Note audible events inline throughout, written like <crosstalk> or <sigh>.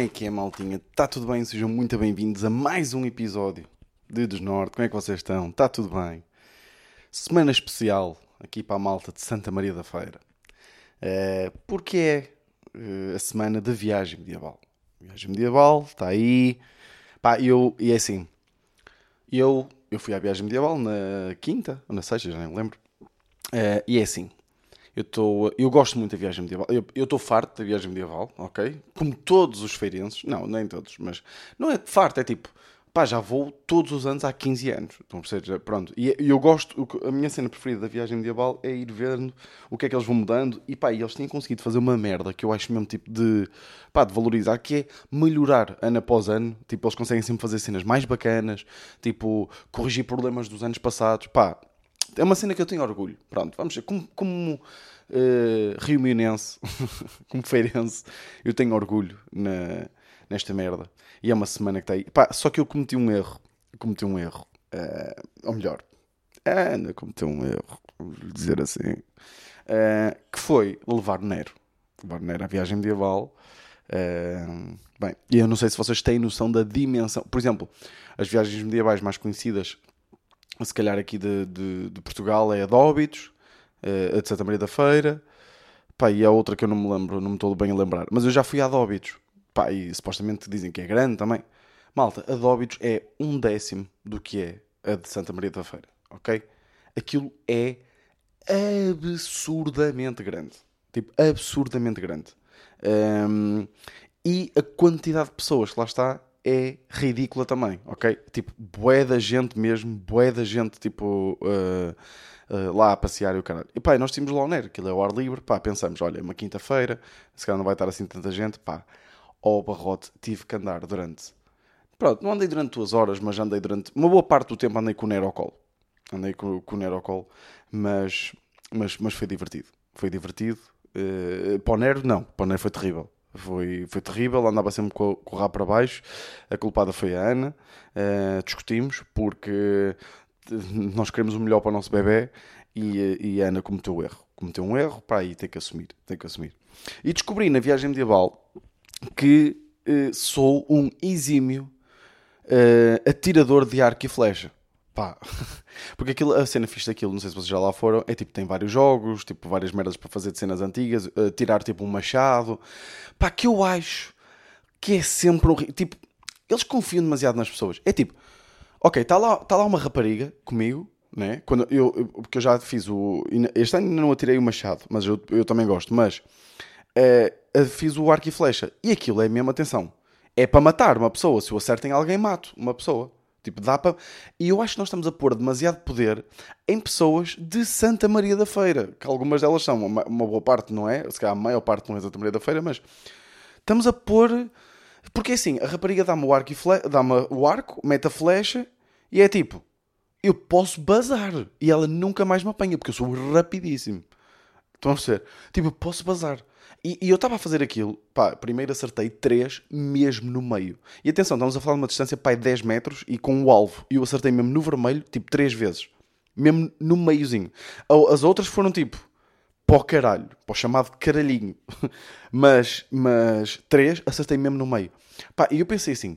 Como é que é, maltinha? Está tudo bem? Sejam muito bem-vindos a mais um episódio de Desnorte. Como é que vocês estão? Está tudo bem? Semana especial aqui para a malta de Santa Maria da Feira. Uh, porque é uh, a semana da viagem medieval. Viagem medieval, está aí. Pá, eu, e é assim, eu, eu fui à viagem medieval na quinta, ou na sexta, já nem lembro. Uh, e é assim, eu, tô, eu gosto muito da viagem medieval. Eu estou farto da viagem medieval, ok? Como todos os feirenses. Não, nem todos, mas não é farto, é tipo, pá, já vou todos os anos há 15 anos. Então, seja, pronto. E eu gosto, a minha cena preferida da viagem medieval é ir vendo o que é que eles vão mudando. E pá, eles têm conseguido fazer uma merda que eu acho mesmo tipo de, pá, de valorizar, que é melhorar ano após ano. Tipo, eles conseguem sempre fazer cenas mais bacanas, tipo, corrigir problemas dos anos passados. Pá, é uma cena que eu tenho orgulho. Pronto, vamos ver. Como, como uh, <laughs> como feirense, eu tenho orgulho na, nesta merda. E é uma semana que está aí. Pá, só que eu cometi um erro. cometi um erro. Uh, ou melhor, a Ana cometeu um erro, vamos dizer assim. Uh, que foi levar Nero. Levar Nero à viagem medieval. Uh, bem, eu não sei se vocês têm noção da dimensão. Por exemplo, as viagens medievais mais conhecidas se calhar aqui de, de, de Portugal é a de eh, a de Santa Maria da Feira, pá, e a outra que eu não me lembro, não me estou bem a lembrar, mas eu já fui a de Óbitos, pá, e supostamente dizem que é grande também. Malta, a de é um décimo do que é a de Santa Maria da Feira, ok? Aquilo é absurdamente grande. Tipo, absurdamente grande. Um, e a quantidade de pessoas que lá está é ridícula também, ok? Tipo, bué da gente mesmo, bué da gente, tipo, uh, uh, lá a passear e o caralho. E pá, nós tínhamos lá o NER, aquilo é o ar livre, pá, pensamos, olha, é uma quinta-feira, se calhar não vai estar assim tanta gente, pá, ao barrote tive que andar durante... Pronto, não andei durante duas horas, mas andei durante... Uma boa parte do tempo andei com o NER ao colo. Andei com, com o NER ao colo, mas, mas, mas foi divertido. Foi divertido. Uh, para o NER, não. Para o NER foi terrível foi, foi terrível, andava sempre com, o rabo para baixo. A culpada foi a Ana. Uh, discutimos porque nós queremos o melhor para o nosso bebê e, e a Ana cometeu o erro. Cometeu um erro, pá, e tem que assumir. Tem que assumir. E descobri na viagem medieval que uh, sou um exímio uh, atirador de arco e flecha. Pá, <laughs> porque aquilo, a cena fixe daquilo, não sei se vocês já lá foram, é tipo, tem vários jogos, tipo, várias merdas para fazer de cenas antigas, uh, tirar tipo um machado. Pá, que eu acho que é sempre um. Tipo, eles confiam demasiado nas pessoas. É tipo, ok, está lá, tá lá uma rapariga comigo, né? Quando eu, eu, porque eu já fiz o. Este ano não atirei o machado, mas eu, eu também gosto. Mas uh, fiz o arco e flecha. E aquilo é a mesma atenção. É para matar uma pessoa. Se eu acerto em alguém, mato uma pessoa. Tipo, dá para. E eu acho que nós estamos a pôr demasiado poder em pessoas de Santa Maria da Feira, que algumas delas são, uma, uma boa parte não é, se calhar a maior parte não é Santa Maria da Feira, mas estamos a pôr. Porque assim, a rapariga dá-me o arco, fle... dá o arco, mete a flecha e é tipo, eu posso bazar e ela nunca mais me apanha porque eu sou rapidíssimo. Estão a ver? Tipo, eu posso bazar. E, e eu estava a fazer aquilo, pá, primeiro acertei 3 mesmo no meio. E atenção, estamos a falar de uma distância, pá, de 10 metros e com o alvo. E eu acertei mesmo no vermelho, tipo 3 vezes. Mesmo no meiozinho. As outras foram tipo, para caralho, para o chamado caralhinho. <laughs> mas, mas 3 acertei mesmo no meio. Pá, e eu pensei assim,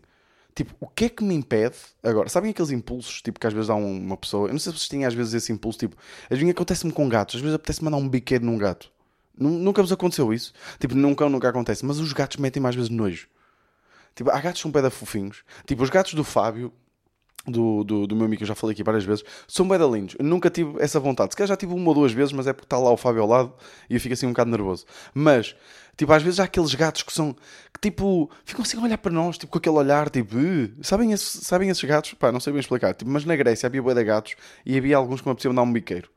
tipo, o que é que me impede agora? Sabem aqueles impulsos, tipo, que às vezes há uma pessoa, eu não sei se vocês têm às vezes esse impulso, tipo, às vezes acontece-me com gatos, às vezes apetece mandar um biqueiro num gato. Nunca vos aconteceu isso? Tipo, nunca, nunca acontece. Mas os gatos metem mais vezes nojo. Tipo, há gatos que são pé fofinhos. Tipo, os gatos do Fábio, do, do, do meu amigo, que eu já falei aqui várias vezes, são bem lindos. Nunca tive essa vontade. Se calhar já tive uma ou duas vezes, mas é porque está lá o Fábio ao lado e eu fico assim um bocado nervoso. Mas, tipo, às vezes há aqueles gatos que são, que tipo, ficam assim a olhar para nós, tipo, com aquele olhar, tipo, sabem, esse, sabem esses gatos? Pá, não sei bem explicar. Tipo, mas na Grécia havia boia de gatos e havia alguns que me apeteciam dar um biqueiro.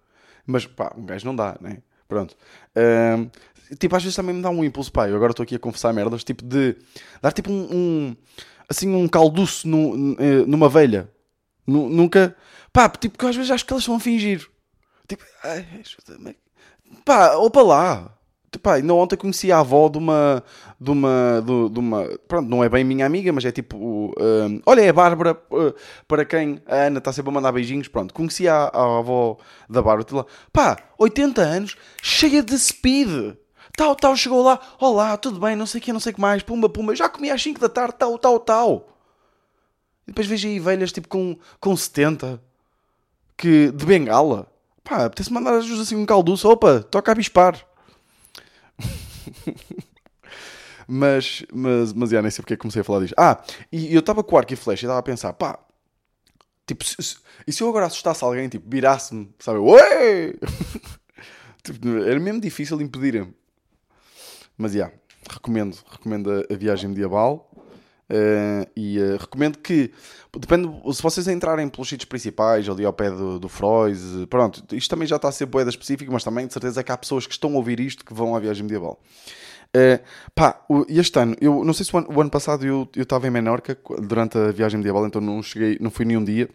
Mas, pá, um gajo não dá, né? Pronto. Um, tipo, às vezes também me dá um impulso, pá, eu agora estou aqui a confessar merdas, tipo de dar tipo um, um assim, um calduço no, eh, numa velha. Nunca, pá, tipo, que às vezes acho que elas estão a fingir. Tipo, ai, pá, opa lá. Pá, ainda ontem conheci a avó de uma, de uma, de, de uma, pronto, não é bem minha amiga, mas é tipo, um, olha, é a Bárbara, uh, para quem a Ana está sempre a mandar beijinhos, pronto, conheci a, a avó da Bárbara, lá, pá, 80 anos, cheia de speed, tal, tal, chegou lá, olá, tudo bem, não sei o que, não sei o que mais, pumba, pumba, já comi às 5 da tarde, tal, tal, tal. E depois vejo aí velhas tipo com, com 70 que, de bengala. Pá, apetece mandar assim um calduço, opa, toca a bispar. <laughs> mas, mas, mas já nem sei porque é que comecei a falar disto. Ah, e eu estava com arco e flecha e estava a pensar, pá, tipo, se, se, e se eu agora assustasse alguém, tipo, virasse-me, sabe, ué! <laughs> tipo, era mesmo difícil impedirem-me. Mas já, recomendo, recomendo a, a viagem medieval. Uh, e uh, recomendo que, depende, se vocês entrarem pelos sítios principais, ali ao pé do, do Freud, pronto, isto também já está a ser boeda específico, mas também de certeza que há pessoas que estão a ouvir isto que vão à viagem medieval. Uh, pá, este ano, eu não sei se o ano, o ano passado eu estava em Menorca durante a viagem medieval, então não cheguei, não fui nenhum dia.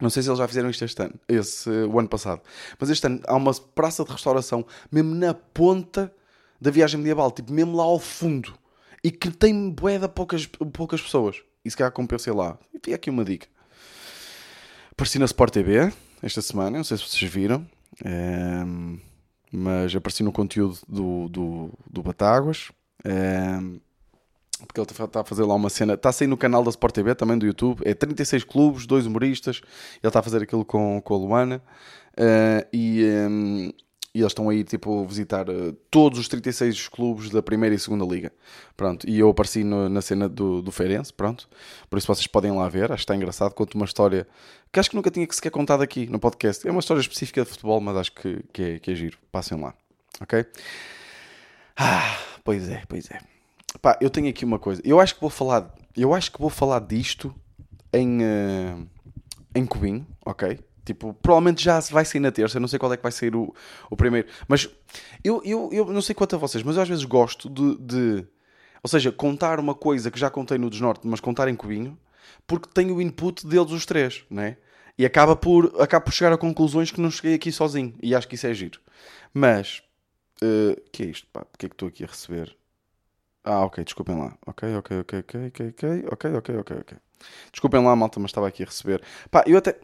Não sei se eles já fizeram isto este ano, esse, o ano passado. Mas este ano há uma praça de restauração mesmo na ponta da viagem medieval, tipo mesmo lá ao fundo e que tem boeda poucas, poucas pessoas. E se calhar compensei lá. E fica aqui uma dica. Apareci na Sport TV esta semana, não sei se vocês viram, é, mas apareci no conteúdo do, do, do Batáguas. É, porque ele está a fazer lá uma cena. Está a sair no canal da Sport TV, também do YouTube. É 36 clubes, dois humoristas. Ele está a fazer aquilo com, com a Luana. Uh, e, um, e eles estão aí tipo visitar uh, todos os 36 clubes da primeira e segunda liga. Pronto, e eu apareci no, na cena do, do Feirense, pronto. Por isso vocês podem lá ver, acho que está engraçado. Conto uma história que acho que nunca tinha que sequer contado aqui no podcast. É uma história específica de futebol, mas acho que, que, é, que é giro. Passem lá, ok? Ah, pois é, pois é. Pá, eu tenho aqui uma coisa. Eu acho que vou falar, eu acho que vou falar disto em, uh, em Cubinho, ok? Tipo, provavelmente já vai sair na terça, eu não sei qual é que vai sair o, o primeiro. Mas eu, eu, eu não sei quanto a vocês, mas eu às vezes gosto de, de. Ou seja, contar uma coisa que já contei no Desnorte, mas contar em cubinho, porque tenho o input deles os três, né? E acaba por, acaba por chegar a conclusões que não cheguei aqui sozinho. E acho que isso é giro. Mas. O uh, que é isto, pá? Porquê é que estou aqui a receber? Ah, ok, desculpem lá. Ok, ok, ok, ok, ok, ok, ok, ok, ok. Desculpem lá, malta, mas estava aqui a receber. Pá, eu até.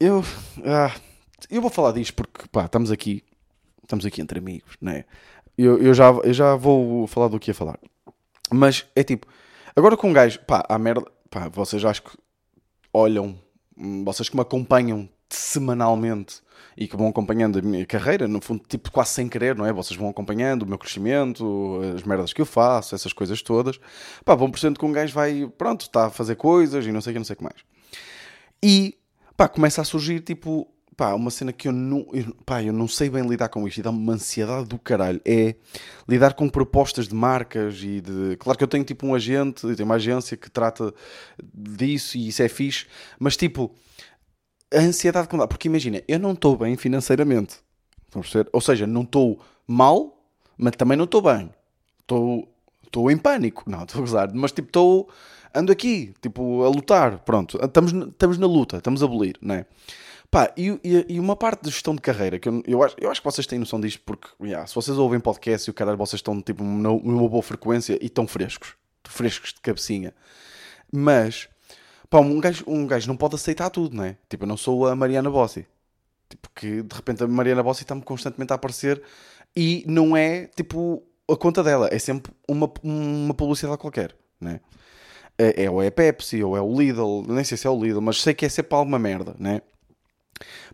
Eu. Ah, eu vou falar disto porque, pá, estamos aqui. Estamos aqui entre amigos, não é? Eu, eu, já, eu já vou falar do que ia falar. Mas é tipo. Agora com um gajo. Pá, a merda. Pá, vocês acho que olham. Vocês que me acompanham semanalmente e que vão acompanhando a minha carreira, no fundo, tipo, quase sem querer, não é? Vocês vão acompanhando o meu crescimento, as merdas que eu faço, essas coisas todas. Pá, vão percebendo que um gajo vai, pronto, está a fazer coisas e não sei o que, não sei o que mais. E pá, começa a surgir tipo, pá, uma cena que eu não, eu, pá, eu não sei bem lidar com isto e dá-me uma ansiedade do caralho. É lidar com propostas de marcas e de. Claro que eu tenho tipo um agente, tenho uma agência que trata disso e isso é fixe, mas tipo, a ansiedade que me dá, porque imagina, eu não estou bem financeiramente, ou seja, não estou mal, mas também não estou bem, estou. Estou em pânico, não, estou a gozar, mas tipo, estou ando aqui, tipo, a lutar, pronto, estamos, estamos na luta, estamos a abolir, não é? Pá, e, e, e, uma parte de gestão de carreira, que eu, eu, acho, eu acho que vocês têm noção disto, porque yeah, se vocês ouvem podcast e o caralho, vocês estão tipo, numa boa frequência e estão frescos, frescos de cabecinha. Mas, pá, um gajo, um gajo não pode aceitar tudo, não é? Tipo, eu não sou a Mariana Bossi. Tipo, que de repente a Mariana Bossi está-me constantemente a aparecer e não é, tipo, a conta dela, é sempre uma, uma publicidade qualquer, não é? É, é, ou é a Pepsi, ou é o Lidl, nem sei se é o Lidl, mas sei que é sempre alguma merda, né?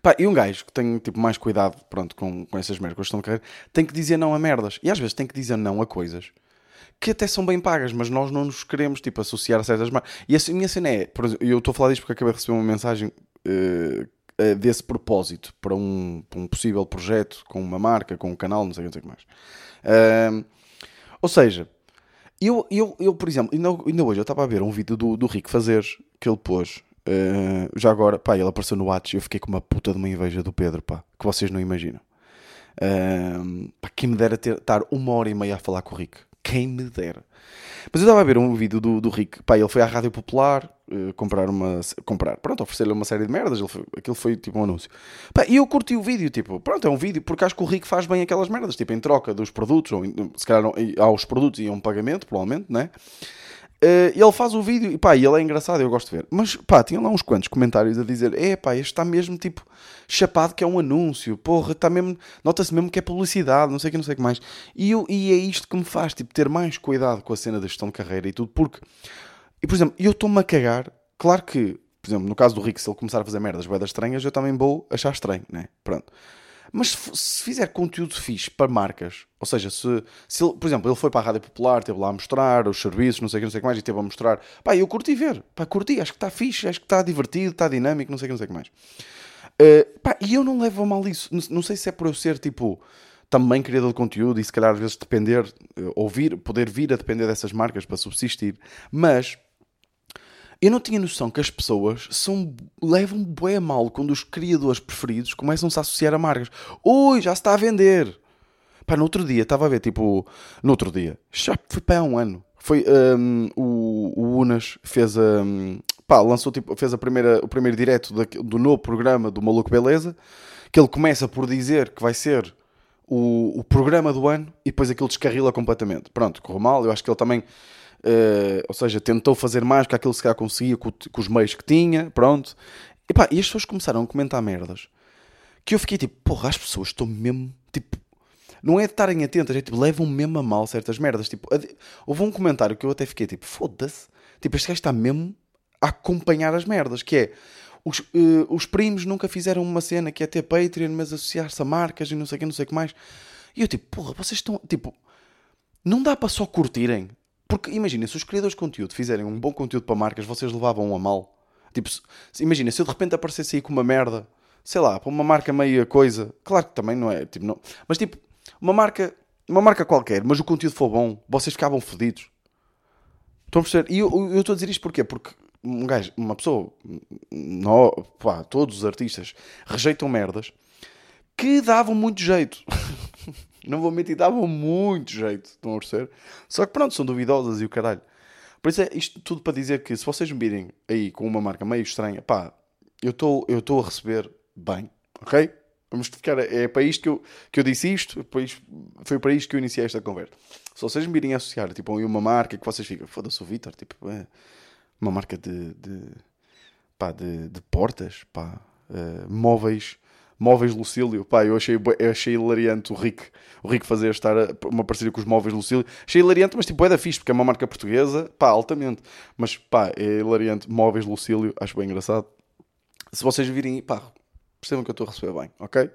Pá, e um gajo que tem tipo, mais cuidado pronto, com, com essas merdas, estão a tem que dizer não a merdas. E às vezes tem que dizer não a coisas que até são bem pagas, mas nós não nos queremos tipo, associar a certas marcas. E a minha cena é, exemplo, eu estou a falar disto porque acabei de receber uma mensagem uh, desse propósito para um, para um, possível projeto com uma marca, com um canal, não sei, não sei o que mais. Uh, ou seja, eu, eu, eu por exemplo, ainda, ainda hoje eu estava a ver um vídeo do, do Rico fazer que ele pôs. Uh, já agora, pá, ele apareceu no WhatsApp e eu fiquei com uma puta de uma inveja do Pedro, pá, que vocês não imaginam. Uh, pá, quem me dera ter, estar uma hora e meia a falar com o Rico. Quem me dera. Mas eu estava a ver um vídeo do, do Rick, pá, ele foi à Rádio Popular uh, comprar uma. comprar, pronto, oferecer-lhe uma série de merdas, ele foi, aquilo foi tipo um anúncio. Pá, e eu curti o vídeo, tipo, pronto, é um vídeo, porque acho que o Rick faz bem aquelas merdas, tipo, em troca dos produtos, ou se calhar aos produtos e a um pagamento, provavelmente, né? Uh, ele faz o vídeo e pá, ele é engraçado, eu gosto de ver. Mas pá, tinha lá uns quantos comentários a dizer: é pá, este está mesmo tipo chapado que é um anúncio, porra, está mesmo, nota-se mesmo que é publicidade, não sei o que, não sei o que mais. E, eu, e é isto que me faz tipo, ter mais cuidado com a cena da gestão de carreira e tudo, porque, e por exemplo, eu estou-me a cagar, claro que, por exemplo, no caso do Rick, se ele começar a fazer merdas boedas estranhas, eu também vou achar estranho, né? Pronto. Mas se, fizer conteúdo fixe para marcas, ou seja, se, se ele, por exemplo, ele foi para a Rádio Popular, esteve lá a mostrar os serviços, não sei o que, não sei o que mais, e esteve a mostrar, pá, eu curti ver, pá, curti, acho que está fixe, acho que está divertido, está dinâmico, não sei o que, não sei o que mais. Uh, pá, e eu não levo a mal isso, não, não sei se é por eu ser tipo também criador de conteúdo e se calhar às vezes depender, eh, ouvir, poder vir a depender dessas marcas para subsistir, mas eu não tinha noção que as pessoas são, levam bué a mal quando os criadores preferidos começam-se a associar a marcas. Ui, já se está a vender. Pá, no outro dia, estava a ver, tipo... No outro dia, já foi para há um ano. Foi, um, o, o Unas fez a... Um, pá, lançou, tipo, fez a primeira, o primeiro direto do, do novo programa do Maluco Beleza, que ele começa por dizer que vai ser o, o programa do ano e depois aquilo descarrila completamente. Pronto, correu mal. Eu acho que ele também Uh, ou seja, tentou fazer mais que aquilo que se calhar conseguia com, com, os meios que tinha, pronto. E, pá, e as pessoas começaram a comentar merdas que eu fiquei tipo, porra, as pessoas estão mesmo, tipo, não é de estarem atentas, é tipo, levam mesmo a mal certas merdas. Tipo, houve um comentário que eu até fiquei tipo, foda-se, tipo, este gajo está mesmo a acompanhar as merdas, que é. Os, uh, os primos nunca fizeram uma cena que é ter Patreon, mas associar-se a marcas e não sei o que, não sei o que mais. E eu tipo, porra, vocês estão. Tipo, não dá para só curtirem porque imagina, se os criadores de conteúdo fizerem um bom conteúdo para marcas, vocês levavam a mal. Tipo, imagina, se eu de repente aparecesse aí com uma merda, sei lá, para uma marca meia coisa, claro que também não é, tipo, não, mas tipo, uma marca, uma marca qualquer, mas o conteúdo for bom, vocês ficavam fodidos. Estão a perceber? E eu, eu estou a dizer isto porquê? Porque um gajo, uma pessoa, não, pá, todos os artistas rejeitam merdas que davam muito jeito. <laughs> Não vou mentir, davam muito jeito, estão a perceber? Só que pronto, são duvidosas e o caralho. Por isso é isto tudo para dizer que se vocês me virem aí com uma marca meio estranha, pá, eu estou a receber bem, ok? Vamos ficar, é para isto que eu, que eu disse isto, foi para isto que eu iniciei esta conversa. Se vocês me virem associar, tipo, a uma marca que vocês ficam, foda-se o Vitor, tipo, é uma marca de, de, pá, de, de portas, pá, uh, móveis Móveis Lucílio, pá, eu achei, eu achei hilariante o Rick, o Rick fazer estar uma parceria com os Móveis Lucílio. Achei hilariante, mas tipo, é da fixe, porque é uma marca portuguesa, pá, altamente. Mas pá, é hilariante. Móveis Lucílio, acho bem engraçado. Se vocês virem, pá, percebam que eu estou a receber bem, ok? uh,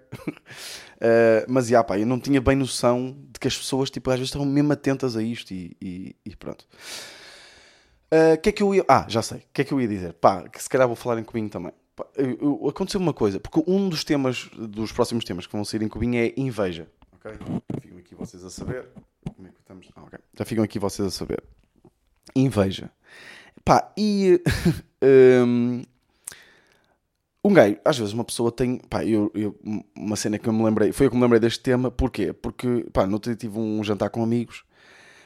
<laughs> mas já, pá, eu não tinha bem noção de que as pessoas, tipo, às vezes estavam mesmo atentas a isto e, e, e pronto. O uh, que é que eu ia. Ah, já sei. O que é que eu ia dizer? Pá, que se calhar vou falar em comigo também aconteceu uma coisa, porque um dos temas, dos próximos temas que vão sair em Cubinho é inveja. Ok? Ficam aqui vocês a saber. Como é que estamos? Ah. Já ficam aqui vocês a saber. Inveja. Pá, e. <laughs> um, um gajo, às vezes uma pessoa tem. Pá, eu, eu, uma cena que eu me lembrei. Foi eu que me lembrei deste tema, porquê? Porque, pá, no outro dia tive um jantar com amigos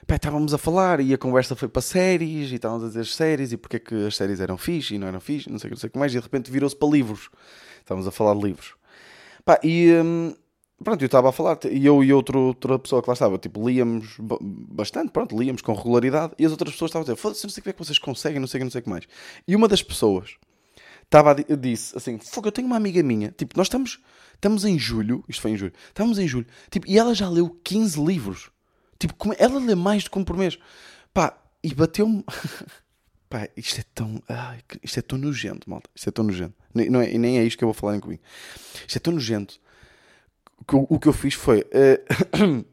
pá, estávamos a falar e a conversa foi para séries e estávamos a dizer séries e porque é que as séries eram fixe e não eram fixe, não sei o que mais, e de repente virou-se para livros. Estávamos a falar de livros. Pá, e hum, pronto, eu estava a falar, e eu e outra, outra pessoa que lá estava, tipo, líamos bastante, pronto, líamos com regularidade, e as outras pessoas estavam a dizer, foda-se, não sei o que é que vocês conseguem, não sei o que, não sei o que mais. E uma das pessoas estava a, disse assim, fogo, eu tenho uma amiga minha, tipo, nós estamos, estamos em julho, isto foi em julho, estamos em julho, tipo, e ela já leu 15 livros. Tipo, é, ela lê mais do que um por mês. Pá, e bateu-me. <laughs> Pá, isto é tão. Ai, isto é tão nojento, malta. Isto é tão nojento. Nem, não é, nem é isto que eu vou falar em comigo. Isto é tão nojento. Que o, o que eu fiz foi. Uh,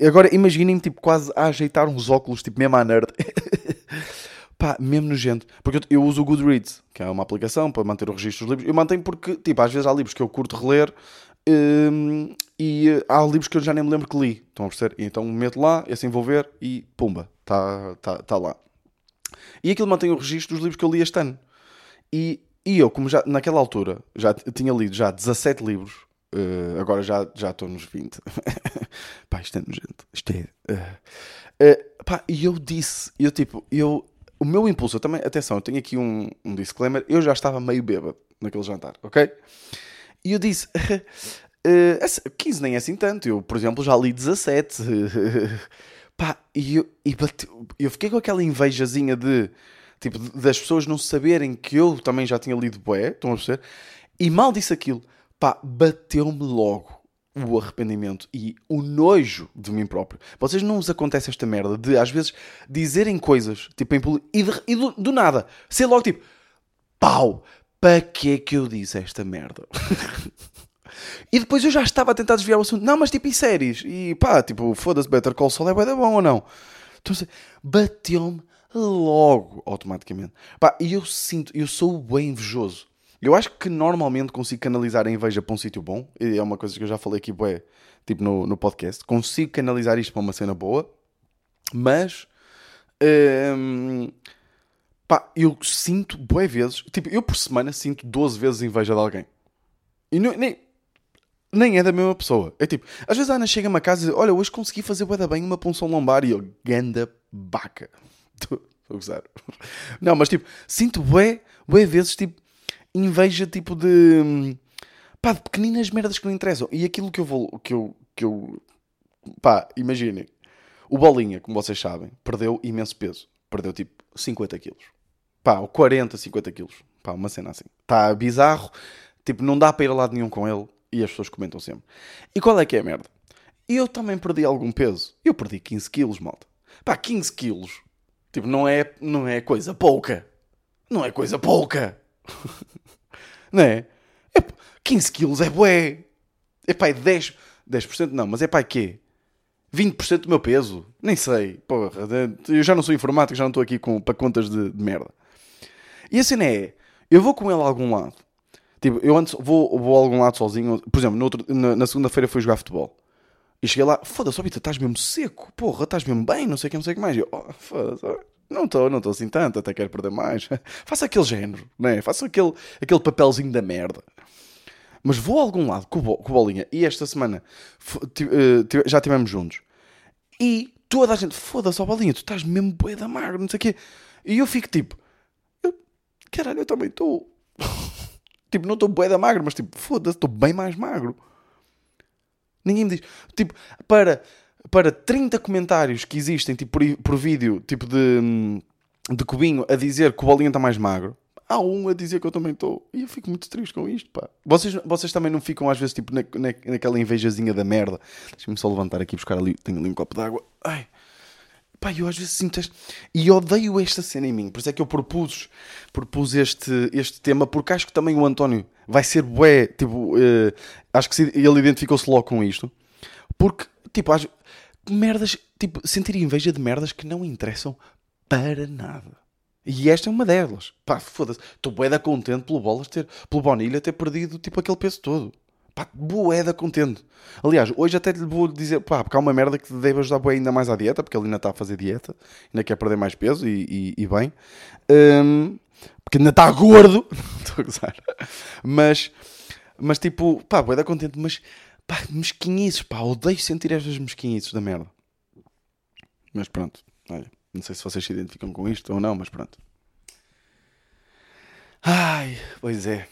<coughs> agora imaginem-me, tipo, quase a ajeitar uns óculos, tipo, mesmo à nerd. <laughs> Pá, mesmo nojento. Porque eu, eu, uso o Goodreads, que é uma aplicação para manter o registro dos livros. Eu mantenho porque, tipo, às vezes há livros que eu curto reler um, e há livros que eu já nem me lembro que li. Estão a perceber? Então meto lá, esse envolver e pumba, está tá, tá lá. E aquilo mantém o registro dos livros que eu li este ano. E, e eu, como já naquela altura já tinha lido já 17 livros, uh, agora já estou nos 20. <laughs> pá, isto é nojento. Isto é. Uh, pá, e eu disse, eu tipo, eu, o meu impulso, eu também, atenção, eu tenho aqui um, um disclaimer, eu já estava meio bêbado naquele jantar, ok? E eu disse: <laughs> uh, 15 nem é assim tanto. Eu, por exemplo, já li 17. <laughs> Pá, e eu, e bate, eu fiquei com aquela invejazinha de, tipo, das pessoas não saberem que eu também já tinha lido bué, estão a perceber? E mal disse aquilo, pá, bateu-me logo o arrependimento e o nojo de mim próprio. Vocês não vos acontece esta merda de, às vezes, dizerem coisas, tipo, em e, de, e do, do, nada, ser logo tipo, pau, para que é que eu disse esta merda? <laughs> e depois eu já estava a tentar desviar o assunto, não, mas tipo, e séries? E pá, tipo, foda-se, Better Call Saul é bem bom ou não? Então, bateu-me logo, automaticamente. Pá, e eu sinto, eu sou bem invejoso. Eu acho que normalmente consigo canalizar a inveja para um sítio bom. E é uma coisa que eu já falei aqui, bué, tipo no, no podcast. Consigo canalizar isto para uma cena boa. Mas... Hum, pá, eu sinto, bué vezes... Tipo, eu por semana sinto 12 vezes inveja de alguém. E não, nem, nem é da mesma pessoa. É tipo, às vezes a Ana chega-me a casa e diz: Olha, hoje consegui fazer bué bem uma punção lombar. E eu, ganda baca. <laughs> Estou a gozar. Não, mas tipo, sinto bué, bué vezes, tipo, inveja tipo de pá, de pequeninas merdas que não interessam. E aquilo que eu vou, que eu, que eu pá, imaginem, o Bolinha, como vocês sabem, perdeu imenso peso. Perdeu tipo 50 quilos. Pá, 40, 50 quilos. Pá, uma cena assim. Está bizarro. Tipo, não dá para ir a lado nenhum com ele. E as pessoas comentam sempre. E qual é que é a merda? Eu também perdi algum peso. Eu perdi 15 quilos, malta. Pá, 15 quilos. Tipo, não é, não é coisa pouca. Não é coisa pouca. <laughs> não é? é 15 quilos é bué. É pá, 10%, 10% não, mas é pá, quê? 20% do meu peso? Nem sei. Porra, eu já não sou informático, já não estou aqui com, para contas de, de merda. E a cena é, eu vou com ele a algum lado. Tipo, eu antes vou, vou a algum lado sozinho. Por exemplo, outro, na, na segunda-feira fui jogar futebol. E cheguei lá, foda-se, Vitor, estás mesmo seco. Porra, estás mesmo bem, não sei o que, não sei o que mais. E eu, oh, foda-se, não estou, não estou assim tanto, até quero perder mais. <laughs> Faça aquele género, né? Faça aquele, aquele papelzinho da merda. Mas vou a algum lado com com Bolinha e esta semana uh, já estivemos juntos. E toda a gente, foda-se, ó Bolinha, tu estás mesmo bué da magro, não sei o quê. E eu fico tipo, caralho, eu também estou. tipo, não estou bué da magro, mas tipo, foda-se, estou bem mais magro. Ninguém me diz. Tipo, para para 30 comentários que existem tipo, por, por vídeo, tipo de, de cubinho, a dizer que o Bolinha está mais magro, há um a dizer que eu também estou. E eu fico muito triste com isto, pá. Vocês, vocês também não ficam às vezes tipo na, na, naquela invejazinha da merda. Deixa-me só levantar aqui buscar ali. Tenho ali um copo de água. Ai. Pá, eu às vezes sinto este... E odeio esta cena em mim. Por isso é que eu propus, propus este, este tema, porque acho que também o António vai ser bué. Tipo, uh, acho que ele identificou-se logo com isto. Porque, tipo, acho, merdas, tipo, sentir inveja de merdas que não interessam para nada. E esta é uma delas. Pá, foda-se. Estou boeda contente pelo Bolas ter, pelo Bonilha ter perdido, tipo, aquele peso todo. Pá, boeda contente. Aliás, hoje até lhe vou dizer, pá, porque há uma merda que deve ajudar boé ainda mais à dieta, porque ele ainda está a fazer dieta, ainda quer perder mais peso e, e, e bem. Um, porque ainda está gordo. <laughs> Estou a gozar. Mas, mas tipo, pá, boeda contente, mas Pá, mesquinhices, pá, odeio sentir estas mesquinhices da merda. Mas pronto, olha, não sei se vocês se identificam com isto ou não, mas pronto. Ai, pois é.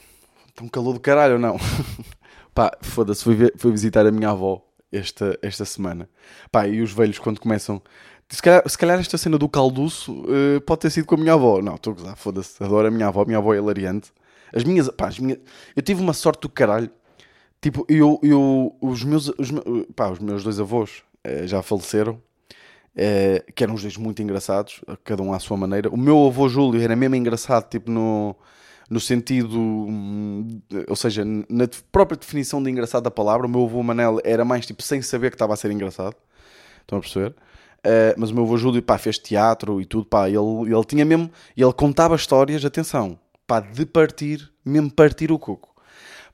Está um calor do caralho ou não? <laughs> pá, foda-se, fui, fui, visitar a minha avó esta, esta semana. Pá, e os velhos quando começam. Se calhar, se calhar esta cena do calduço uh, pode ter sido com a minha avó. Não, estou a gozar, foda-se. Adoro a minha avó, a minha avó é hilariante. As minhas, pá, as minhas. Eu tive uma sorte do caralho Tipo, eu, eu, os, meus, os, pá, os meus dois avós eh, já faleceram, eh, que eram os dois muito engraçados, cada um à sua maneira. O meu avô Júlio era mesmo engraçado, tipo, no, no sentido, hum, ou seja, na própria definição de engraçado da palavra. O meu avô Manel era mais tipo sem saber que estava a ser engraçado. Estão a perceber? Uh, mas o meu avô Júlio, pá, fez teatro e tudo, pá, ele, ele tinha mesmo, ele contava histórias, atenção, pá, de partir, mesmo partir o coco.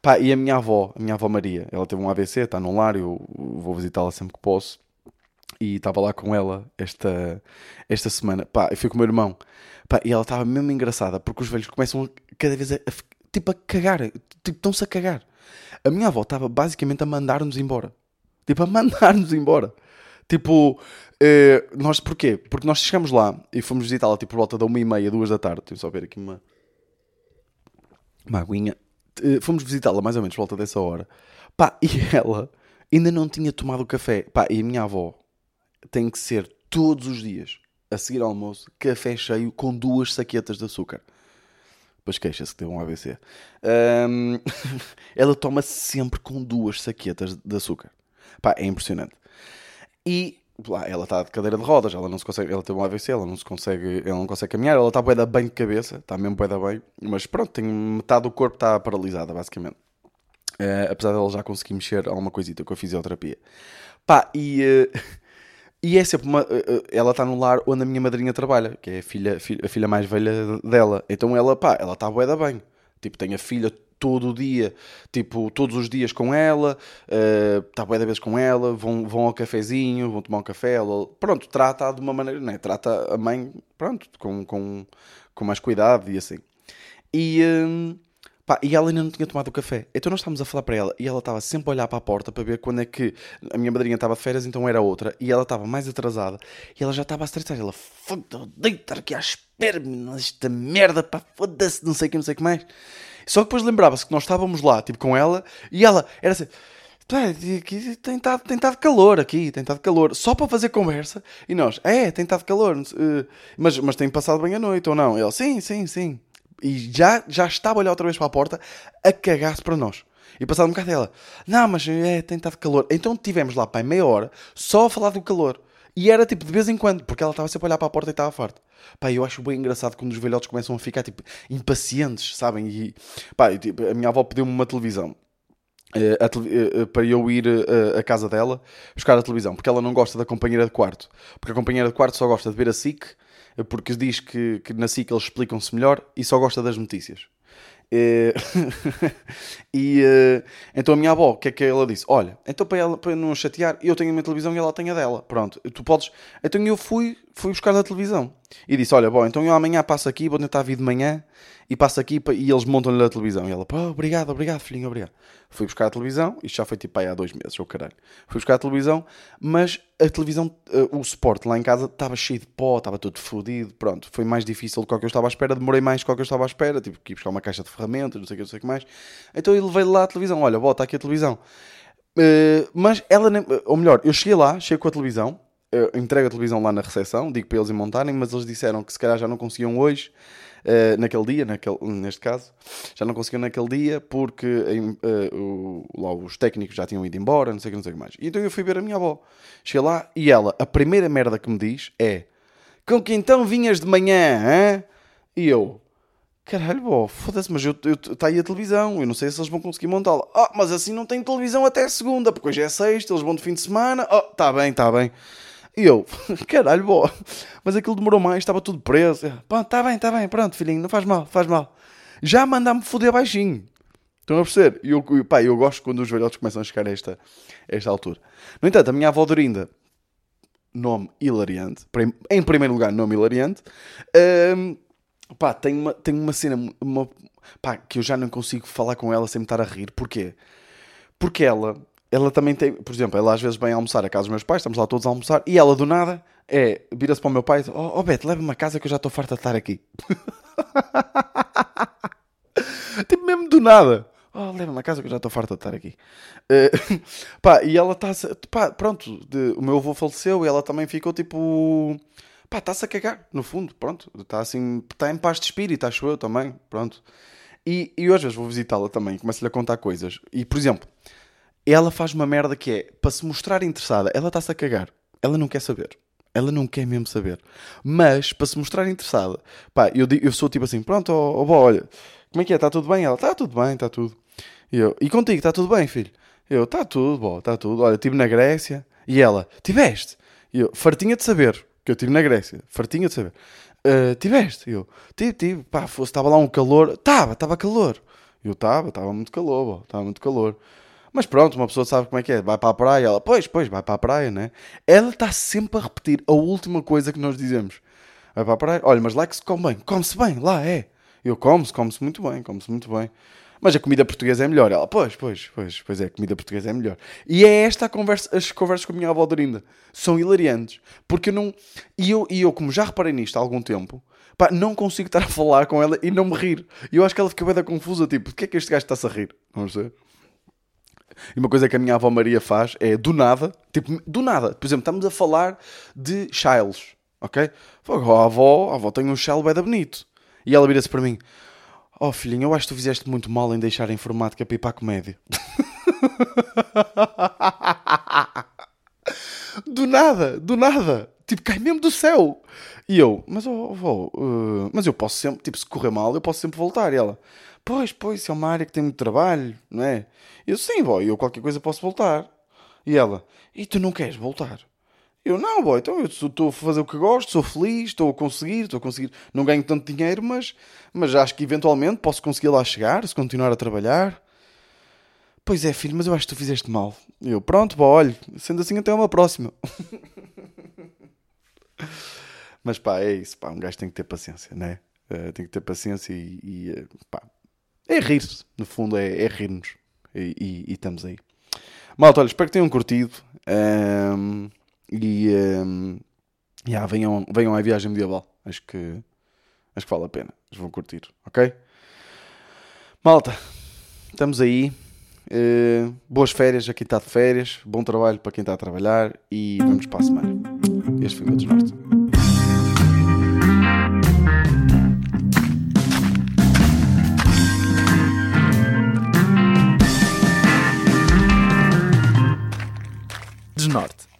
Pá, e a minha avó, a minha avó Maria, ela teve um AVC, está num lar, eu vou visitá-la sempre que posso. E estava lá com ela esta, esta semana. Pá, eu fui com o meu irmão. Pá, e ela estava mesmo engraçada, porque os velhos começam cada vez a, a tipo, a cagar. Tipo, estão-se a cagar. A minha avó estava basicamente a mandar-nos embora. Tipo, a mandar-nos embora. Tipo, eh, nós, porquê? Porque nós chegamos lá e fomos visitá-la tipo por volta da uma e meia, duas da tarde. Deixa só ver aqui uma, uma aguinha. Eh, fomos visitá-la mais ou menos por volta dessa hora. Pá, <laughs> e ela ainda não tinha tomado café. Pá, e a minha avó tem que ser todos os dias, a seguir ao almoço, café cheio com duas saquetas de açúcar. Depois queixa-se que teve um AVC. Um, <laughs> ela toma sempre com duas saquetas de açúcar. Pá, é impressionante. E lá, ela está de cadeira de rodas, ela não se consegue, ela teve um AVC, ela não se consegue, ela não consegue caminhar, ela está bué da bem de cabeça, está mesmo bué da bem, mas pronto, tem metade do corpo está paralisada, basicamente. Uh, apesar dela já conseguir mexer alguma coisita com a fisioterapia. Pá, e, uh, <laughs> e é sempre uma. Uh, ela está no lar onde a minha madrinha trabalha, que é a filha, a filha mais velha dela. Então ela, pá, ela está bué da bem. Tipo, tem a filha todo o dia, tipo, todos os dias com ela, está uh, bué da vez com ela, vão, vão ao cafezinho, vão tomar um café, ela, pronto, trata de uma maneira, né? trata a mãe, pronto, com, com, com mais cuidado e assim. E, uh, pá, e ela ainda não tinha tomado o café, então nós estávamos a falar para ela e ela estava sempre a olhar para a porta para ver quando é que a minha madrinha estava de férias, então era outra, e ela estava mais atrasada e ela já estava a estressar, ela, foda-se, estar aqui à espera, esta merda, pá, foda-se, não sei o que, não sei o que mais. Só que depois lembrava-se que nós estávamos lá, tipo, com ela, e ela era assim. Aqui tem estado, tem estado calor aqui, tem estado calor, só para fazer conversa. E nós, é, tem estado calor, uh, mas, mas tem passado bem a noite ou não? Ele, sim, sim, sim. E já, já estava a olhar outra vez para a porta a cagar-se para nós. E passado um bocado dela, não, mas é, tem estado calor. Então tivemos lá, pai, meia hora só a falar do calor. E era tipo de vez em quando, porque ela estava sempre a olhar para a porta e estava farta. Pá, eu acho bem engraçado quando os velhotes começam a ficar tipo impacientes, sabem? E pá, tipo, a minha avó pediu-me uma televisão. Uh, uh, para eu ir à casa dela buscar a televisão, porque ela não gosta da companheira de quarto, porque a companheira de quarto só gosta de ver a SIC, porque diz que, que na SIC eles explicam-se melhor e só gosta das notícias. Eh, <laughs> e uh, então a minha avó, o que é que ela disse? Olha, então para, ela, para não chatear, eu tenho a minha televisão e ela tem a dela. Pronto, tu podes. Então eu fui, fui buscar a televisão e disse: Olha, bom, então eu amanhã passo aqui, vou tentar vir de manhã e passo aqui e eles montam-lhe a televisão. E ela, pô, obrigado, obrigado, filhinho, obrigado. Fui buscar a televisão, isto já foi tipo aí há dois meses, ou oh, caralho. Fui buscar a televisão, mas a televisão, uh, o suporte lá em casa estava cheio de pó, estava tudo fodido, pronto. Foi mais difícil do que eu estava à espera, demorei mais do que eu estava à espera, tipo, que ir buscar uma caixa de ferramentas, não sei o que, não sei o que mais. Então ele veio lá a televisão, olha, bota aqui a televisão. Uh, mas ela, nem, ou melhor, eu cheguei lá, cheguei com a televisão, uh, entrego a televisão lá na recepção, digo para eles montarem, mas eles disseram que se calhar já não conseguiam hoje uh, naquele dia, naquele, neste caso, já não conseguiam naquele dia porque uh, o, lá os técnicos já tinham ido embora, não sei o que, não sei o que mais. E então eu fui ver a minha avó. Cheguei lá e ela, a primeira merda que me diz é: Com que então vinhas de manhã, hein? E eu, caralho, bó, foda-se, mas eu, está aí a televisão, eu não sei se eles vão conseguir montá-la. Ah, mas assim não tem televisão até segunda, porque hoje é sexta, eles vão de fim de semana. Oh, tá bem, tá bem. E eu, <laughs> caralho, boa. Mas aquilo demorou mais, estava tudo preso. Pá, está bem, está bem, pronto, filhinho, não faz mal, faz mal. Já mandar-me foder baixinho. Estão a perceber? E eu, pá, eu gosto quando os velhotes começam a chegar a esta, a esta altura. No entanto, a minha avó Dorinda, nome hilariante, em primeiro lugar, nome hilariante, um, pá, tem uma, tem uma cena uma, pá, que eu já não consigo falar com ela sem me estar a rir. Porquê? Porque ela ela também tem, por exemplo, ela às vezes vem almoçar a casa dos meus pais, estamos lá todos a almoçar, e ela do nada é, vira-se para o meu pai e diz: Oh, oh Beto, leva-me a casa que eu já estou farta de estar aqui. <laughs> tipo, mesmo do nada. Oh, leva-me a casa que eu já estou farta de estar aqui. Uh, <laughs> pá, e ela está pá, pronto, de, o meu avô faleceu e ela também ficou tipo, pá, está-se a cagar, no fundo, pronto, está assim, está em paz de espírito, acho eu também, pronto. E, e eu às vezes vou visitá-la também, começo-lhe a contar coisas. E, por exemplo, ela faz uma merda que é, para se mostrar interessada, ela está-se a cagar. Ela não quer saber. Ela não quer mesmo saber. Mas, para se mostrar interessada, pá, eu, eu sou tipo assim, pronto, ó, olha, como é que é? Está tudo bem? Ela, está tudo bem, está tudo. E eu, e contigo, está tudo bem, filho? Eu, está tudo, bó, está tudo. Olha, estive na Grécia. E ela, tiveste? E eu, fartinha de saber, que eu estive na Grécia. Fartinha de saber. Uh, tiveste? E eu, tive, tive. Pá, estava lá um calor. Estava, estava calor. Eu, estava, estava muito calor, estava muito calor. Mas pronto, uma pessoa sabe como é que é. Vai para a praia, ela, pois, pois, vai para a praia, né? Ela está sempre a repetir a última coisa que nós dizemos. Vai para a praia, olha, mas lá que se come bem. Come-se bem, lá é. Eu como-se, come-se muito bem, come-se muito bem. Mas a comida portuguesa é melhor. Ela, pois, pois, pois, pois é, a comida portuguesa é melhor. E é esta a conversa, as conversas com a minha avó Dorinda. São hilariantes. Porque eu não. E eu, e eu, como já reparei nisto há algum tempo, pá, não consigo estar a falar com ela e não me rir. E eu acho que ela fica bem da confusa, tipo, de que é que este gajo está-se a rir? Vamos ver. E uma coisa que a minha avó Maria faz é, do nada, Tipo, do nada. Por exemplo, estamos a falar de chiles, ok? Fogo, a avó, a avó tem um chile bem bonito. E ela vira-se para mim: Oh filhinho, eu acho que tu fizeste muito mal em deixar a informática para ir para a comédia. <laughs> do nada, do nada. Tipo, cai mesmo do céu. E eu, mas oh, avó, uh, mas eu posso sempre, tipo, se correr mal, eu posso sempre voltar. E ela, pois, pois, isso é uma área que tem muito trabalho, não é? Eu, sim, vó, eu qualquer coisa posso voltar. E ela, e tu não queres voltar? Eu, não, boy, então eu estou a fazer o que gosto, sou feliz, estou a conseguir, estou a conseguir. Não ganho tanto dinheiro, mas, mas acho que eventualmente posso conseguir lá chegar, se continuar a trabalhar. Pois é, filho, mas eu acho que tu fizeste mal. Eu, pronto, boy, olha, sendo assim até uma próxima. <laughs> mas pá, é isso, pá, um gajo tem que ter paciência, né? Uh, tem que ter paciência e, e uh, pá, é rir-se, no fundo é, é rir-nos. E, e, e, estamos aí. Malta, olha, espero que tenham curtido. Um, e um, yeah, venham, venham à viagem medieval. Acho que, acho que vale a pena. Eles vão curtir, ok? Malta, estamos aí. Uh, boas férias a quem está de férias. Bom trabalho para quem está a trabalhar. E vamos para a semana. Este foi o meu desnorte. Desnorte